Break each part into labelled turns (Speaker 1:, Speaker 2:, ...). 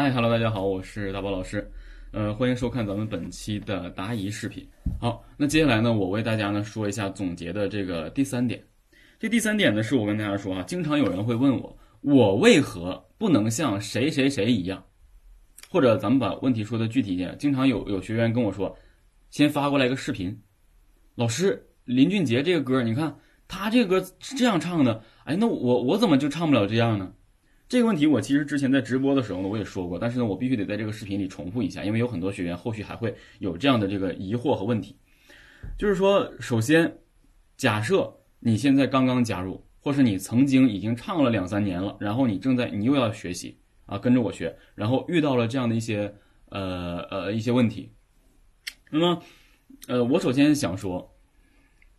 Speaker 1: 嗨哈喽，大家好，我是大宝老师，呃，欢迎收看咱们本期的答疑视频。好，那接下来呢，我为大家呢说一下总结的这个第三点。这第三点呢，是我跟大家说啊，经常有人会问我，我为何不能像谁谁谁一样？或者咱们把问题说的具体一点，经常有有学员跟我说，先发过来一个视频，老师林俊杰这个歌，你看他这个歌是这样唱的，哎，那我我怎么就唱不了这样呢？这个问题我其实之前在直播的时候呢，我也说过，但是呢，我必须得在这个视频里重复一下，因为有很多学员后续还会有这样的这个疑惑和问题。就是说，首先，假设你现在刚刚加入，或是你曾经已经唱了两三年了，然后你正在你又要学习啊，跟着我学，然后遇到了这样的一些呃呃一些问题，那么呃，我首先想说，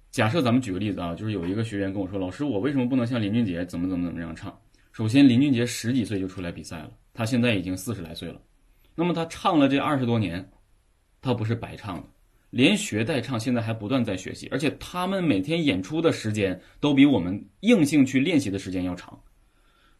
Speaker 1: 假设咱们举个例子啊，就是有一个学员跟我说，老师，我为什么不能像林俊杰怎么怎么怎么样唱？首先，林俊杰十几岁就出来比赛了，他现在已经四十来岁了。那么他唱了这二十多年，他不是白唱的，连学带唱，现在还不断在学习，而且他们每天演出的时间都比我们硬性去练习的时间要长。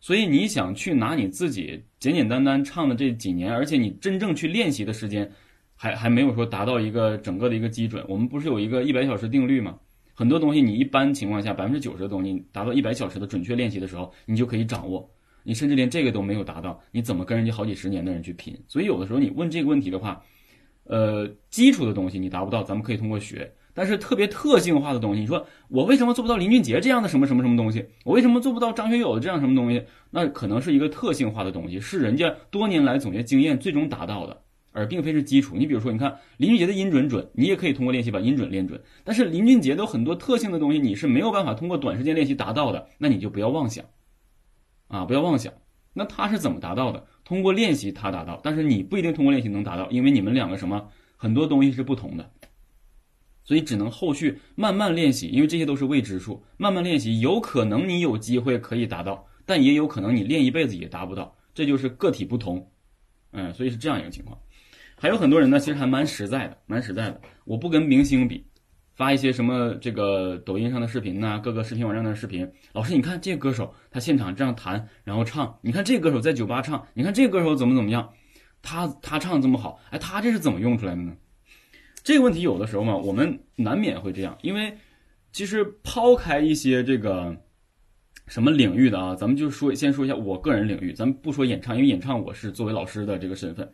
Speaker 1: 所以你想去拿你自己简简单单唱的这几年，而且你真正去练习的时间，还还没有说达到一个整个的一个基准。我们不是有一个一百小时定律吗？很多东西，你一般情况下百分之九十的东西达到一百小时的准确练习的时候，你就可以掌握。你甚至连这个都没有达到，你怎么跟人家好几十年的人去拼？所以有的时候你问这个问题的话，呃，基础的东西你达不到，咱们可以通过学。但是特别特性化的东西，你说我为什么做不到林俊杰这样的什么什么什么东西？我为什么做不到张学友的这样什么东西？那可能是一个特性化的东西，是人家多年来总结经验最终达到的。而并非是基础。你比如说，你看林俊杰的音准准，你也可以通过练习把音准练准。但是林俊杰的很多特性的东西，你是没有办法通过短时间练习达到的。那你就不要妄想，啊，不要妄想。那他是怎么达到的？通过练习他达到，但是你不一定通过练习能达到，因为你们两个什么很多东西是不同的，所以只能后续慢慢练习，因为这些都是未知数。慢慢练习，有可能你有机会可以达到，但也有可能你练一辈子也达不到。这就是个体不同，嗯，所以是这样一个情况。还有很多人呢，其实还蛮实在的，蛮实在的。我不跟明星比，发一些什么这个抖音上的视频呐，各个视频网站的视频。老师，你看这歌手他现场这样弹，然后唱，你看这歌手在酒吧唱，你看这歌手怎么怎么样，他他唱这么好，哎，他这是怎么用出来的呢？这个问题有的时候嘛，我们难免会这样，因为其实抛开一些这个什么领域的啊，咱们就说先说一下我个人领域，咱们不说演唱，因为演唱我是作为老师的这个身份，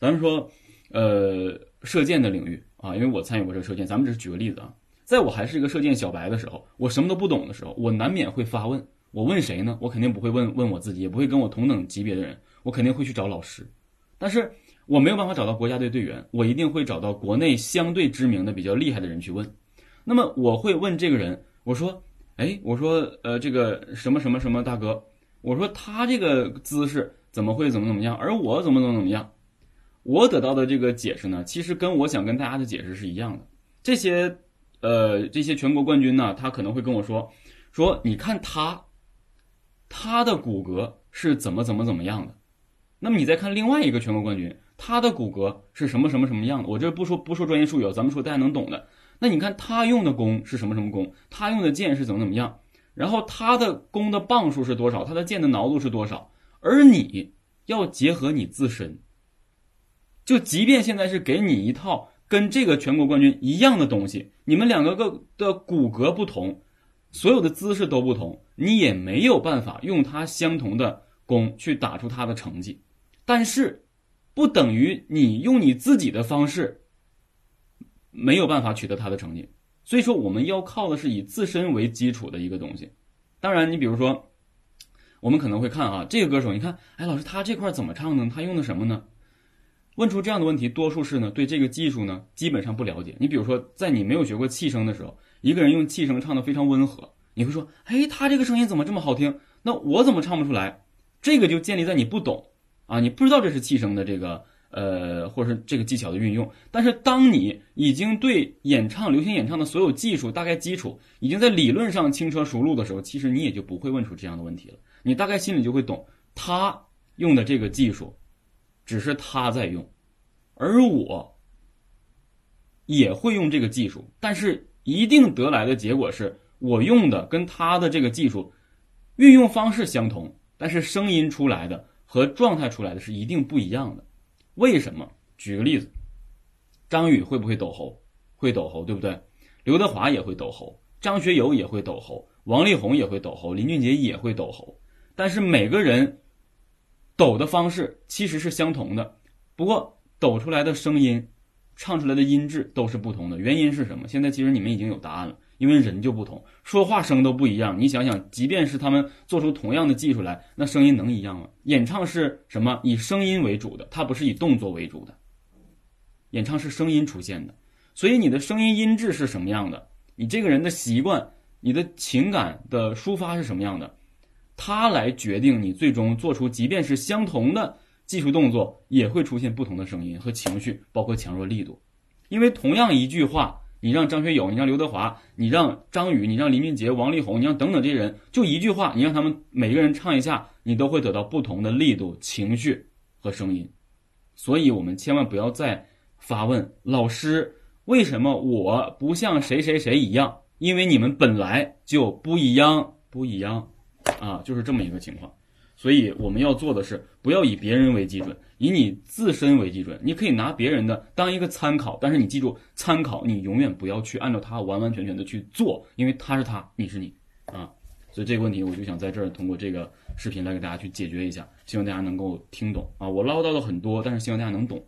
Speaker 1: 咱们说。呃，射箭的领域啊，因为我参与过这个射箭，咱们只是举个例子啊。在我还是一个射箭小白的时候，我什么都不懂的时候，我难免会发问。我问谁呢？我肯定不会问问我自己，也不会跟我同等级别的人，我肯定会去找老师。但是我没有办法找到国家队队员，我一定会找到国内相对知名的、比较厉害的人去问。那么我会问这个人，我说：“哎，我说，呃，这个什么什么什么大哥，我说他这个姿势怎么会怎么怎么样，而我怎么怎么怎么样？”我得到的这个解释呢，其实跟我想跟大家的解释是一样的。这些，呃，这些全国冠军呢，他可能会跟我说，说你看他，他的骨骼是怎么怎么怎么样的。那么你再看另外一个全国冠军，他的骨骼是什么什么什么样的？我这不说不说专业术语，咱们说大家能懂的。那你看他用的弓是什么什么弓？他用的箭是怎么怎么样？然后他的弓的磅数是多少？他的箭的挠度是多少？而你要结合你自身。就即便现在是给你一套跟这个全国冠军一样的东西，你们两个个的骨骼不同，所有的姿势都不同，你也没有办法用他相同的弓去打出他的成绩。但是，不等于你用你自己的方式没有办法取得他的成绩。所以说，我们要靠的是以自身为基础的一个东西。当然，你比如说，我们可能会看啊，这个歌手，你看，哎，老师他这块怎么唱呢？他用的什么呢？问出这样的问题，多数是呢对这个技术呢基本上不了解。你比如说，在你没有学过气声的时候，一个人用气声唱的非常温和，你会说：“哎，他这个声音怎么这么好听？那我怎么唱不出来？”这个就建立在你不懂啊，你不知道这是气声的这个呃，或者是这个技巧的运用。但是当你已经对演唱流行演唱的所有技术大概基础已经在理论上轻车熟路的时候，其实你也就不会问出这样的问题了。你大概心里就会懂，他用的这个技术。只是他在用，而我也会用这个技术，但是一定得来的结果是我用的跟他的这个技术运用方式相同，但是声音出来的和状态出来的是一定不一样的。为什么？举个例子，张宇会不会抖喉？会抖喉，对不对？刘德华也会抖喉，张学友也会抖喉，王力宏也会抖喉，林俊杰也会抖喉。但是每个人抖的方式其实是相同的，不过抖出来的声音、唱出来的音质都是不同的。原因是什么？现在其实你们已经有答案了，因为人就不同，说话声都不一样。你想想，即便是他们做出同样的技术来，那声音能一样吗？演唱是什么？以声音为主的，它不是以动作为主的。演唱是声音出现的。所以你的声音音质是什么样的？你这个人的习惯、你的情感的抒发是什么样的？它来决定你最终做出，即便是相同的技术动作，也会出现不同的声音和情绪，包括强弱力度。因为同样一句话，你让张学友，你让刘德华，你让张宇，你让林俊杰、王力宏，你让等等这些人，就一句话，你让他们每个人唱一下，你都会得到不同的力度、情绪和声音。所以我们千万不要再发问老师。为什么我不像谁谁谁一样？因为你们本来就不一样，不一样，啊，就是这么一个情况。所以我们要做的是，不要以别人为基准，以你自身为基准。你可以拿别人的当一个参考，但是你记住，参考你永远不要去按照他完完全全的去做，因为他是他，你是你，啊。所以这个问题，我就想在这儿通过这个视频来给大家去解决一下，希望大家能够听懂啊。我唠叨了很多，但是希望大家能懂。